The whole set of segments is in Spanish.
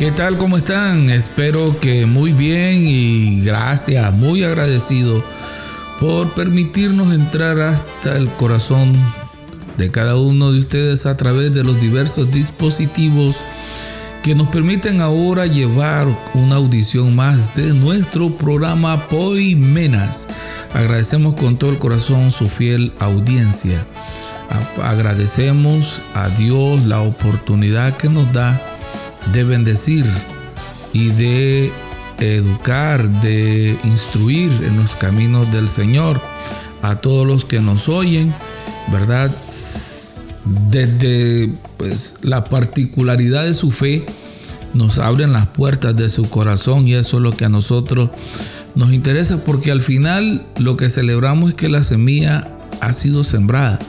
¿Qué tal? ¿Cómo están? Espero que muy bien y gracias, muy agradecido por permitirnos entrar hasta el corazón de cada uno de ustedes a través de los diversos dispositivos que nos permiten ahora llevar una audición más de nuestro programa Poimenas. Agradecemos con todo el corazón su fiel audiencia. Agradecemos a Dios la oportunidad que nos da de bendecir y de educar, de instruir en los caminos del Señor a todos los que nos oyen, ¿verdad? Desde pues, la particularidad de su fe, nos abren las puertas de su corazón y eso es lo que a nosotros nos interesa porque al final lo que celebramos es que la semilla ha sido sembrada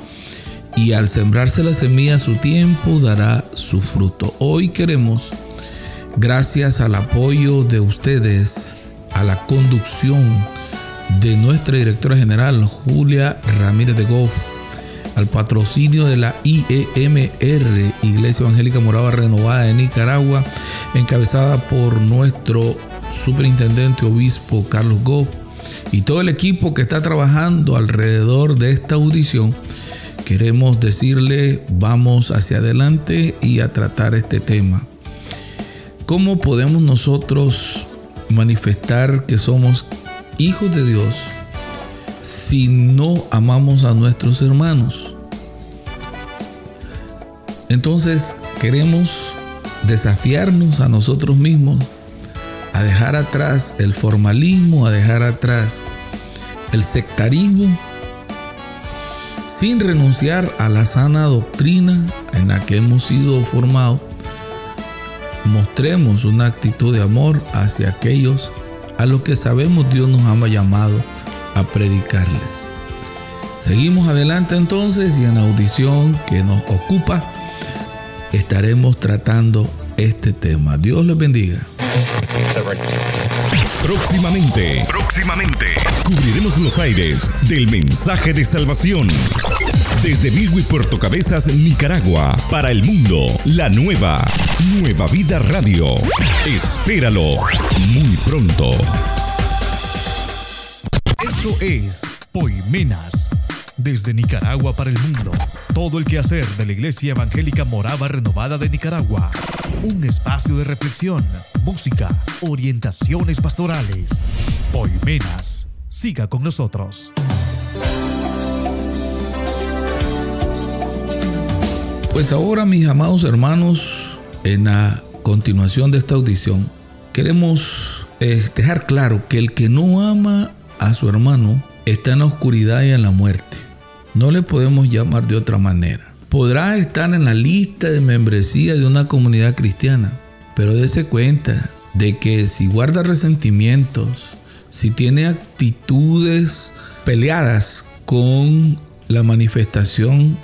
y al sembrarse la semilla su tiempo dará su fruto. Hoy queremos, gracias al apoyo de ustedes, a la conducción de nuestra directora general Julia Ramírez de Goff, al patrocinio de la IEMR, Iglesia Evangélica Morava Renovada de Nicaragua, encabezada por nuestro superintendente obispo Carlos Goff y todo el equipo que está trabajando alrededor de esta audición queremos decirle vamos hacia adelante y a tratar este tema. ¿Cómo podemos nosotros manifestar que somos hijos de Dios si no amamos a nuestros hermanos? Entonces queremos desafiarnos a nosotros mismos a dejar atrás el formalismo, a dejar atrás el sectarismo sin renunciar a la sana doctrina en la que hemos sido formados, mostremos una actitud de amor hacia aquellos a los que sabemos Dios nos ha llamado a predicarles. Seguimos adelante entonces y en la audición que nos ocupa estaremos tratando este tema. Dios les bendiga. Próximamente, próximamente, cubriremos los aires del mensaje de salvación. Desde Milwi Puerto Cabezas, Nicaragua, para el mundo, la nueva, Nueva Vida Radio. Espéralo muy pronto. Esto es Poimenas desde Nicaragua para el mundo. Todo el quehacer de la Iglesia Evangélica Morava Renovada de Nicaragua. Un espacio de reflexión, música, orientaciones pastorales. Poimenas. Siga con nosotros. Pues ahora, mis amados hermanos, en la continuación de esta audición, queremos eh, dejar claro que el que no ama a su hermano está en la oscuridad y en la muerte. No le podemos llamar de otra manera. Podrá estar en la lista de membresía de una comunidad cristiana, pero dése cuenta de que si guarda resentimientos, si tiene actitudes peleadas con la manifestación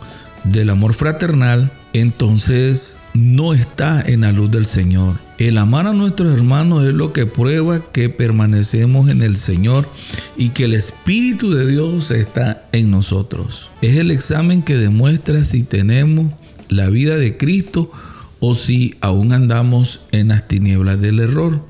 del amor fraternal, entonces no está en la luz del Señor. El amar a nuestros hermanos es lo que prueba que permanecemos en el Señor y que el Espíritu de Dios está en nosotros. Es el examen que demuestra si tenemos la vida de Cristo o si aún andamos en las tinieblas del error.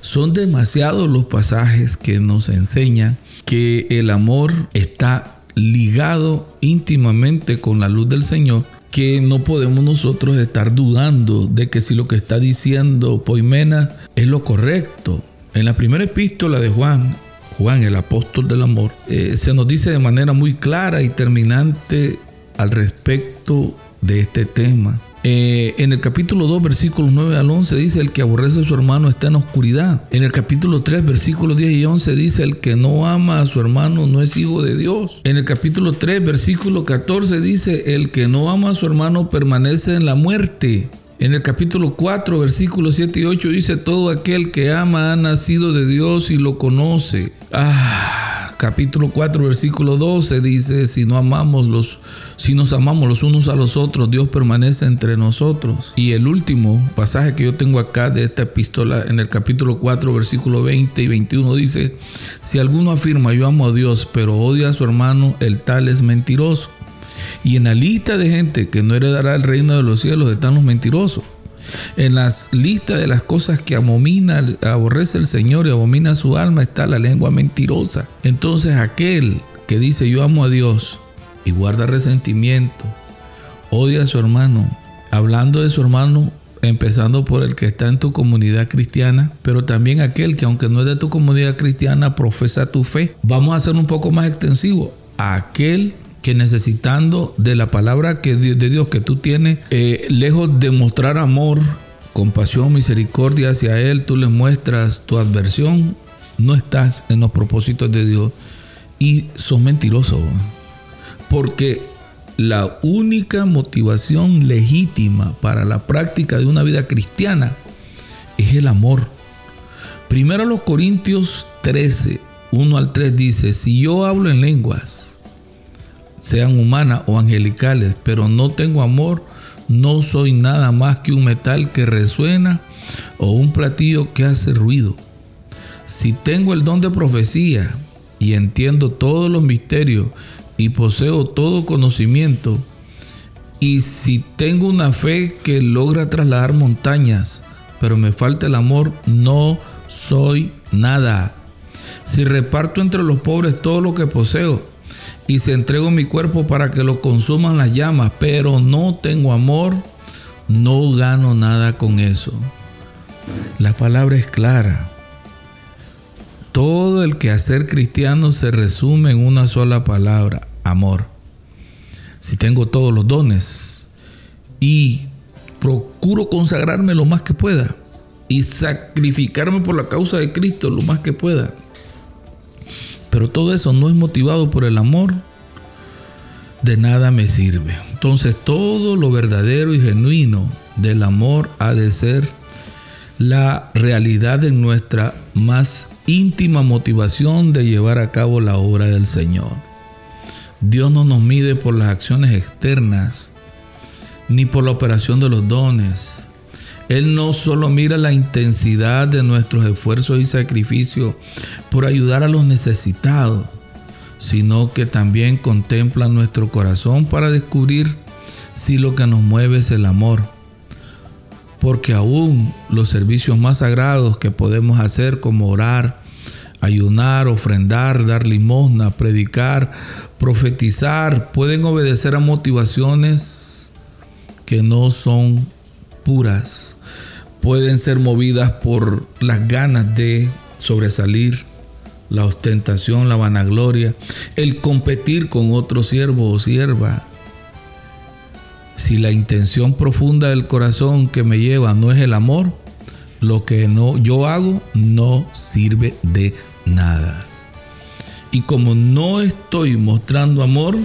Son demasiados los pasajes que nos enseñan que el amor está ligado íntimamente con la luz del Señor que no podemos nosotros estar dudando de que si lo que está diciendo Poimenas es lo correcto. En la primera epístola de Juan, Juan el apóstol del amor, eh, se nos dice de manera muy clara y terminante al respecto de este tema. Eh, en el capítulo 2, versículos 9 al 11 dice, el que aborrece a su hermano está en oscuridad. En el capítulo 3, versículos 10 y 11 dice, el que no ama a su hermano no es hijo de Dios. En el capítulo 3, versículo 14 dice, el que no ama a su hermano permanece en la muerte. En el capítulo 4, versículos 7 y 8 dice, todo aquel que ama ha nacido de Dios y lo conoce. Ah capítulo 4, versículo 12 dice, si no amamos los, si nos amamos los unos a los otros, Dios permanece entre nosotros. Y el último pasaje que yo tengo acá de esta epístola, en el capítulo 4, versículo 20 y 21 dice, si alguno afirma yo amo a Dios, pero odia a su hermano, el tal es mentiroso. Y en la lista de gente que no heredará el reino de los cielos están los mentirosos. En las listas de las cosas que abomina, aborrece el Señor y abomina su alma está la lengua mentirosa. Entonces aquel que dice yo amo a Dios y guarda resentimiento, odia a su hermano, hablando de su hermano, empezando por el que está en tu comunidad cristiana, pero también aquel que aunque no es de tu comunidad cristiana, profesa tu fe. Vamos a hacer un poco más extensivo. Aquel que necesitando de la palabra que de Dios que tú tienes, eh, lejos de mostrar amor, compasión, misericordia hacia Él, tú le muestras tu adversión, no estás en los propósitos de Dios y son mentirosos. Porque la única motivación legítima para la práctica de una vida cristiana es el amor. Primero los Corintios 13, 1 al 3 dice, si yo hablo en lenguas, sean humanas o angelicales, pero no tengo amor, no soy nada más que un metal que resuena o un platillo que hace ruido. Si tengo el don de profecía y entiendo todos los misterios y poseo todo conocimiento, y si tengo una fe que logra trasladar montañas, pero me falta el amor, no soy nada. Si reparto entre los pobres todo lo que poseo, y se entrego mi cuerpo para que lo consuman las llamas, pero no tengo amor, no gano nada con eso. La palabra es clara. Todo el quehacer cristiano se resume en una sola palabra, amor. Si tengo todos los dones y procuro consagrarme lo más que pueda y sacrificarme por la causa de Cristo lo más que pueda, pero todo eso no es motivado por el amor, de nada me sirve. Entonces todo lo verdadero y genuino del amor ha de ser la realidad en nuestra más íntima motivación de llevar a cabo la obra del Señor. Dios no nos mide por las acciones externas, ni por la operación de los dones, él no solo mira la intensidad de nuestros esfuerzos y sacrificios por ayudar a los necesitados, sino que también contempla nuestro corazón para descubrir si lo que nos mueve es el amor. Porque aún los servicios más sagrados que podemos hacer como orar, ayunar, ofrendar, dar limosna, predicar, profetizar, pueden obedecer a motivaciones que no son puras, pueden ser movidas por las ganas de sobresalir, la ostentación, la vanagloria, el competir con otro siervo o sierva. Si la intención profunda del corazón que me lleva no es el amor, lo que no yo hago no sirve de nada. Y como no estoy mostrando amor,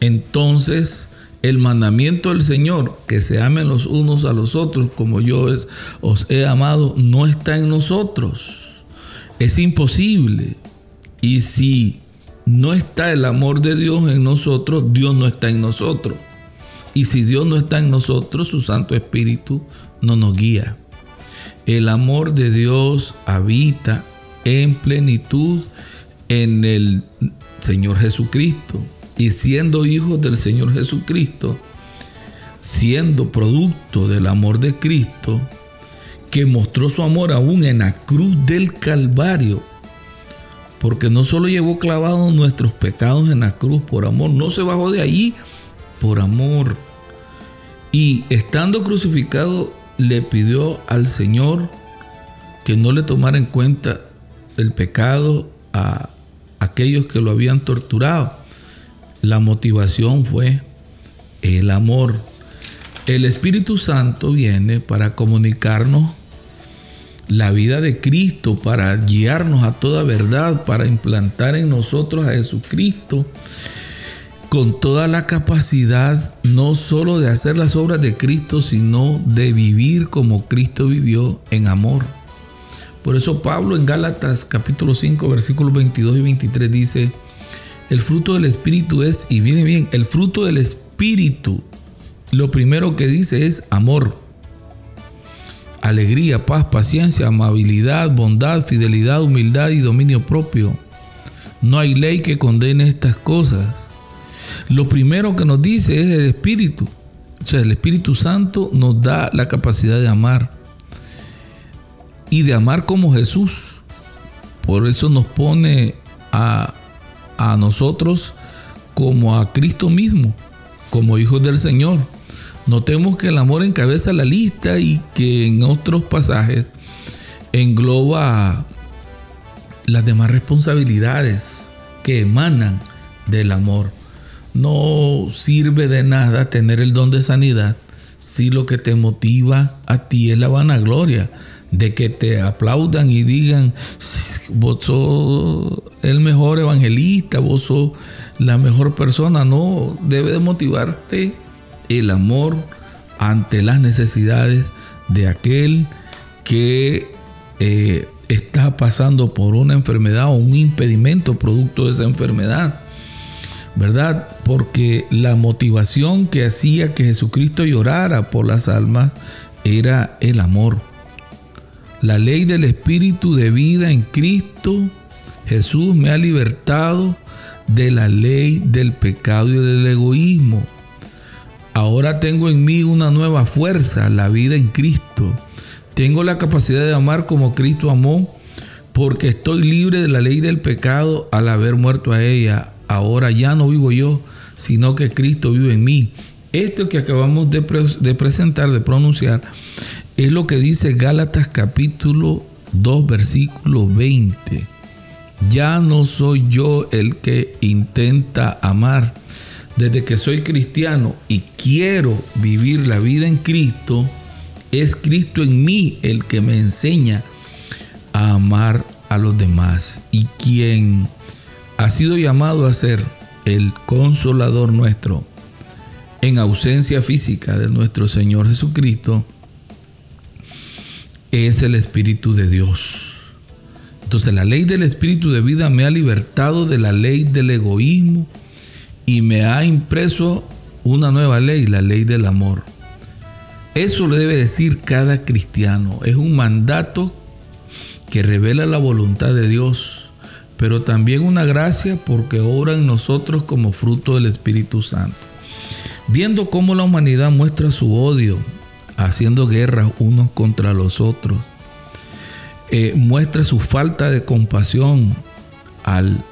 entonces el mandamiento del Señor, que se amen los unos a los otros como yo os he amado, no está en nosotros. Es imposible. Y si no está el amor de Dios en nosotros, Dios no está en nosotros. Y si Dios no está en nosotros, su Santo Espíritu no nos guía. El amor de Dios habita en plenitud en el Señor Jesucristo y siendo hijos del Señor Jesucristo, siendo producto del amor de Cristo, que mostró su amor aún en la cruz del Calvario, porque no solo llevó clavados nuestros pecados en la cruz por amor, no se bajó de ahí por amor. Y estando crucificado, le pidió al Señor que no le tomara en cuenta el pecado a aquellos que lo habían torturado la motivación fue el amor. El Espíritu Santo viene para comunicarnos la vida de Cristo, para guiarnos a toda verdad, para implantar en nosotros a Jesucristo con toda la capacidad no solo de hacer las obras de Cristo, sino de vivir como Cristo vivió en amor. Por eso Pablo en Gálatas capítulo 5 versículos 22 y 23 dice, el fruto del Espíritu es, y viene bien, el fruto del Espíritu lo primero que dice es amor, alegría, paz, paciencia, amabilidad, bondad, fidelidad, humildad y dominio propio. No hay ley que condene estas cosas. Lo primero que nos dice es el Espíritu. O sea, el Espíritu Santo nos da la capacidad de amar. Y de amar como Jesús. Por eso nos pone a, a nosotros como a Cristo mismo, como hijos del Señor. Notemos que el amor encabeza la lista y que en otros pasajes engloba las demás responsabilidades que emanan del amor. No sirve de nada tener el don de sanidad si lo que te motiva a ti es la vanagloria de que te aplaudan y digan, vos sos el mejor evangelista, vos sos la mejor persona. No, debe de motivarte el amor ante las necesidades de aquel que eh, está pasando por una enfermedad o un impedimento producto de esa enfermedad. ¿Verdad? Porque la motivación que hacía que Jesucristo llorara por las almas era el amor. La ley del Espíritu de vida en Cristo Jesús me ha libertado de la ley del pecado y del egoísmo. Ahora tengo en mí una nueva fuerza, la vida en Cristo. Tengo la capacidad de amar como Cristo amó, porque estoy libre de la ley del pecado al haber muerto a ella. Ahora ya no vivo yo, sino que Cristo vive en mí. Esto que acabamos de, presentar, de pronunciar, es lo que dice Gálatas capítulo 2, versículo 20. Ya no soy yo el que intenta amar, desde que soy cristiano y quiero vivir la vida en Cristo, es Cristo en mí el que me enseña a amar a los demás. Y quien ha sido llamado a ser el consolador nuestro en ausencia física de nuestro Señor Jesucristo, es el Espíritu de Dios. Entonces la ley del Espíritu de vida me ha libertado de la ley del egoísmo, y me ha impreso una nueva ley, la ley del amor. Eso le debe decir cada cristiano. Es un mandato que revela la voluntad de Dios, pero también una gracia porque obra en nosotros como fruto del Espíritu Santo. Viendo cómo la humanidad muestra su odio, haciendo guerras unos contra los otros, eh, muestra su falta de compasión al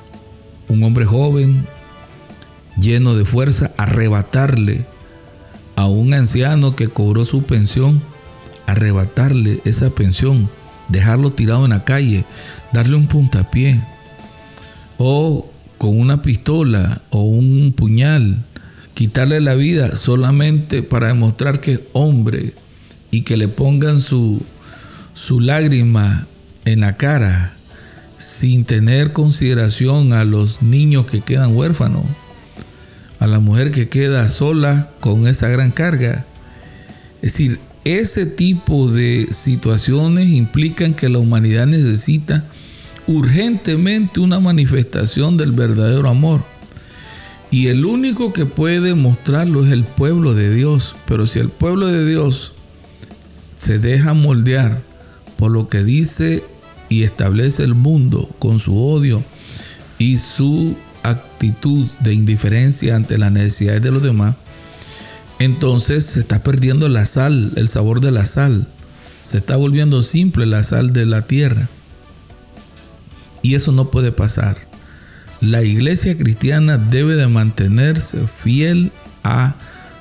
un hombre joven, lleno de fuerza, arrebatarle a un anciano que cobró su pensión, arrebatarle esa pensión, dejarlo tirado en la calle, darle un puntapié, o con una pistola o un puñal, quitarle la vida solamente para demostrar que es hombre y que le pongan su, su lágrima en la cara sin tener consideración a los niños que quedan huérfanos a la mujer que queda sola con esa gran carga. Es decir, ese tipo de situaciones implican que la humanidad necesita urgentemente una manifestación del verdadero amor. Y el único que puede mostrarlo es el pueblo de Dios. Pero si el pueblo de Dios se deja moldear por lo que dice y establece el mundo con su odio y su actitud de indiferencia ante las necesidades de los demás, entonces se está perdiendo la sal, el sabor de la sal. Se está volviendo simple la sal de la tierra. Y eso no puede pasar. La iglesia cristiana debe de mantenerse fiel a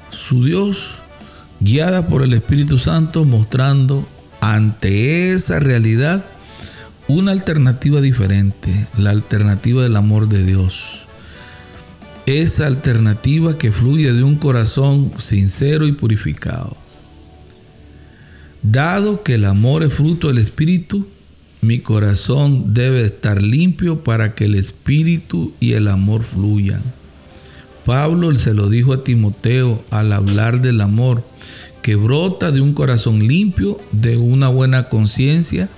su Dios, guiada por el Espíritu Santo, mostrando ante esa realidad una alternativa diferente, la alternativa del amor de Dios. esa alternativa que fluye de un corazón sincero y purificado. Dado que el amor es fruto del Espíritu, mi corazón debe estar limpio para que el Espíritu y el amor fluyan. Pablo se lo dijo a Timoteo al hablar del amor que brota de un corazón limpio, de una buena conciencia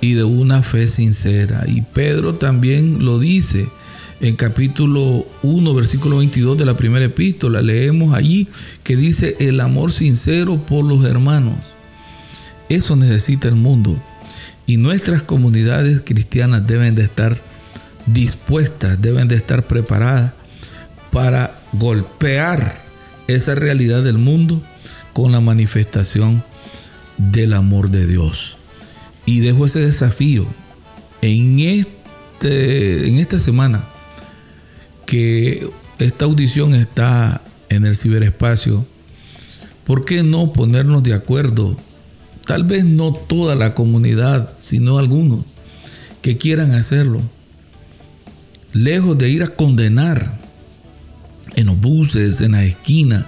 y de una fe sincera. Y Pedro también lo dice en capítulo 1, versículo 22 de la primera epístola. Leemos allí que dice el amor sincero por los hermanos. Eso necesita el mundo. Y nuestras comunidades cristianas deben de estar dispuestas, deben de estar preparadas para golpear esa realidad del mundo con la manifestación del amor de Dios. Y dejo ese desafío en, este, en esta semana que esta audición está en el ciberespacio. ¿Por qué no ponernos de acuerdo? Tal vez no toda la comunidad, sino algunos que quieran hacerlo. Lejos de ir a condenar en los buses, en la esquina.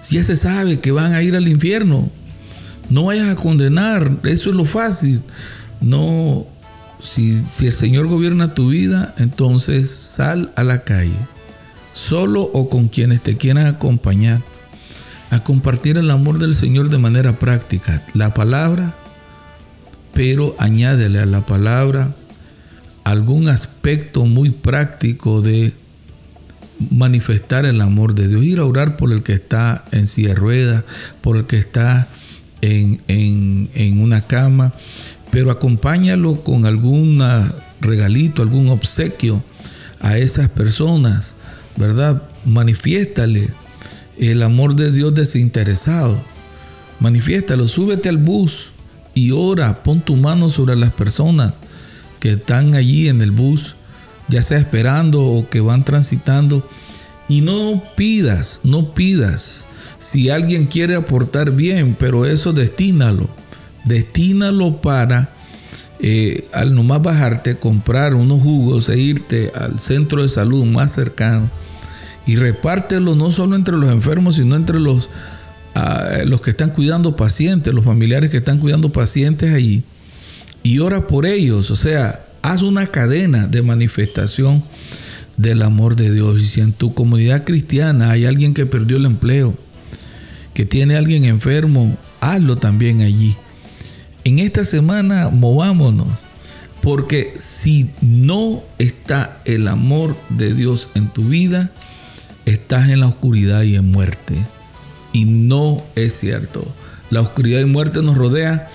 Si ya se sabe que van a ir al infierno, no vayas a condenar, eso es lo fácil. No, si, si el Señor gobierna tu vida, entonces sal a la calle, solo o con quienes te quieran acompañar, a compartir el amor del Señor de manera práctica. La palabra, pero añádele a la palabra algún aspecto muy práctico de manifestar el amor de Dios, ir a orar por el que está en silla de ruedas, por el que está en, en una cama, pero acompáñalo con algún regalito, algún obsequio a esas personas, ¿verdad? Manifiéstale el amor de Dios desinteresado. Manifiéstalo, súbete al bus y ora, pon tu mano sobre las personas que están allí en el bus ya sea esperando o que van transitando. Y no pidas, no pidas. Si alguien quiere aportar bien, pero eso destínalo. Destínalo para eh, al nomás bajarte, comprar unos jugos e irte al centro de salud más cercano y repártelo no solo entre los enfermos, sino entre los, ah, los que están cuidando pacientes, los familiares que están cuidando pacientes allí. Y ora por ellos, o sea, Haz una cadena de manifestación del amor de Dios. Y si en tu comunidad cristiana hay alguien que perdió el empleo, que tiene alguien enfermo, hazlo también allí. En esta semana movámonos, porque si no está el amor de Dios en tu vida, estás en la oscuridad y en muerte. Y no es cierto. La oscuridad y muerte nos rodea,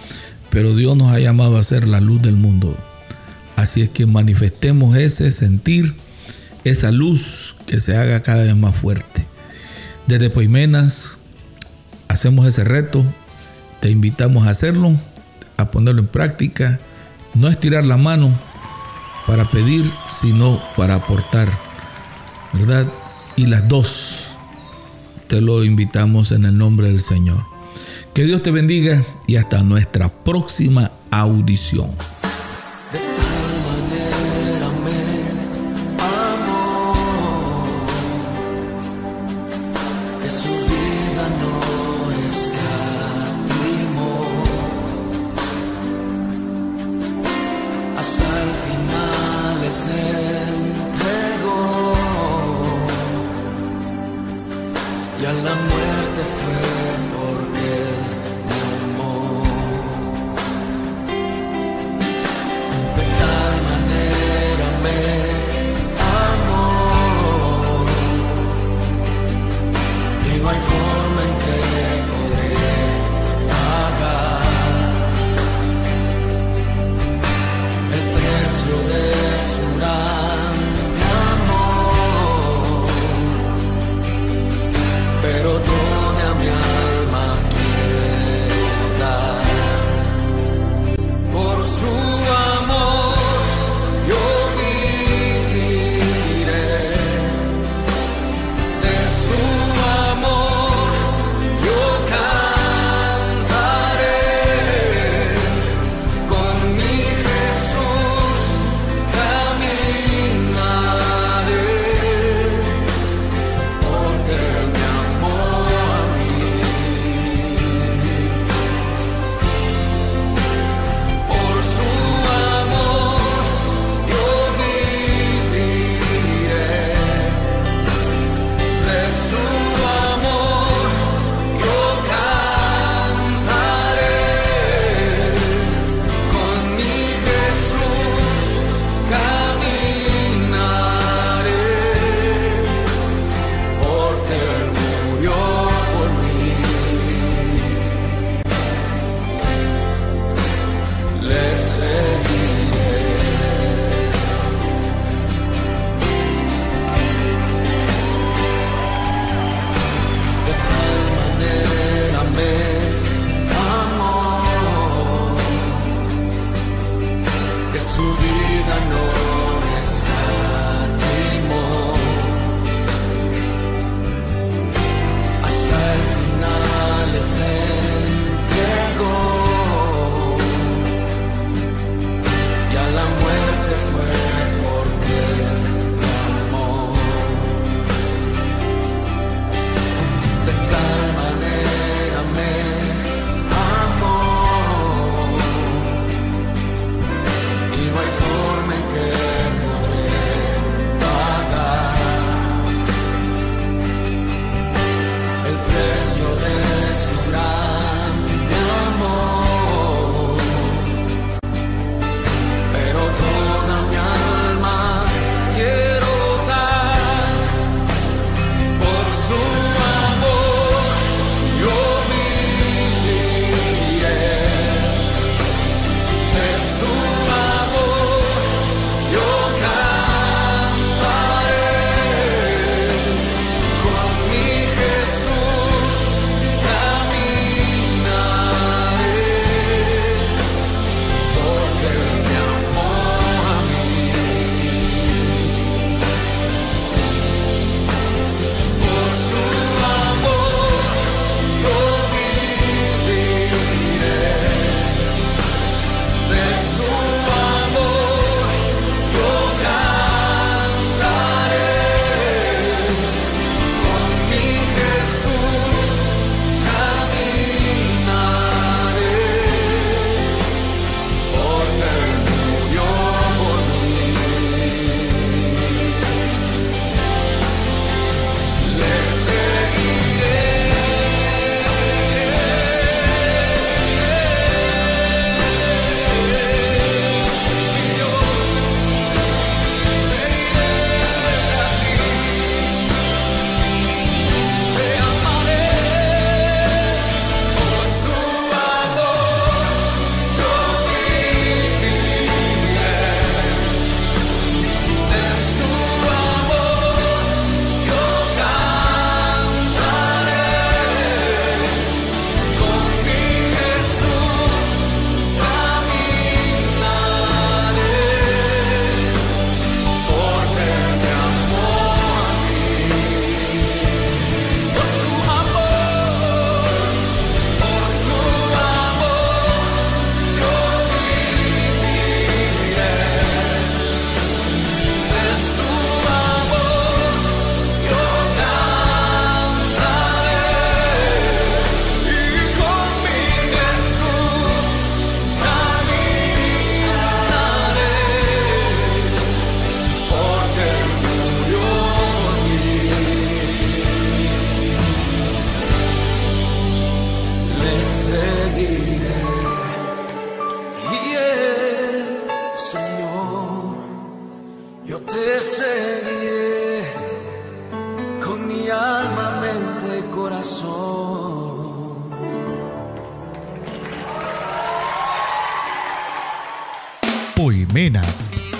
pero Dios nos ha llamado a ser la luz del mundo. Así es que manifestemos ese sentir, esa luz que se haga cada vez más fuerte. Desde Poimenas hacemos ese reto, te invitamos a hacerlo, a ponerlo en práctica. No es tirar la mano para pedir, sino para aportar, ¿verdad? Y las dos te lo invitamos en el nombre del Señor. Que Dios te bendiga y hasta nuestra próxima audición.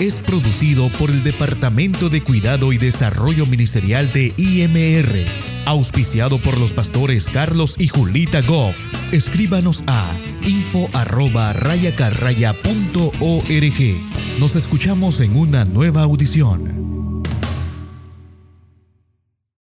Es producido por el Departamento de Cuidado y Desarrollo Ministerial de IMR, auspiciado por los pastores Carlos y Julita Goff. Escríbanos a info. Nos escuchamos en una nueva audición.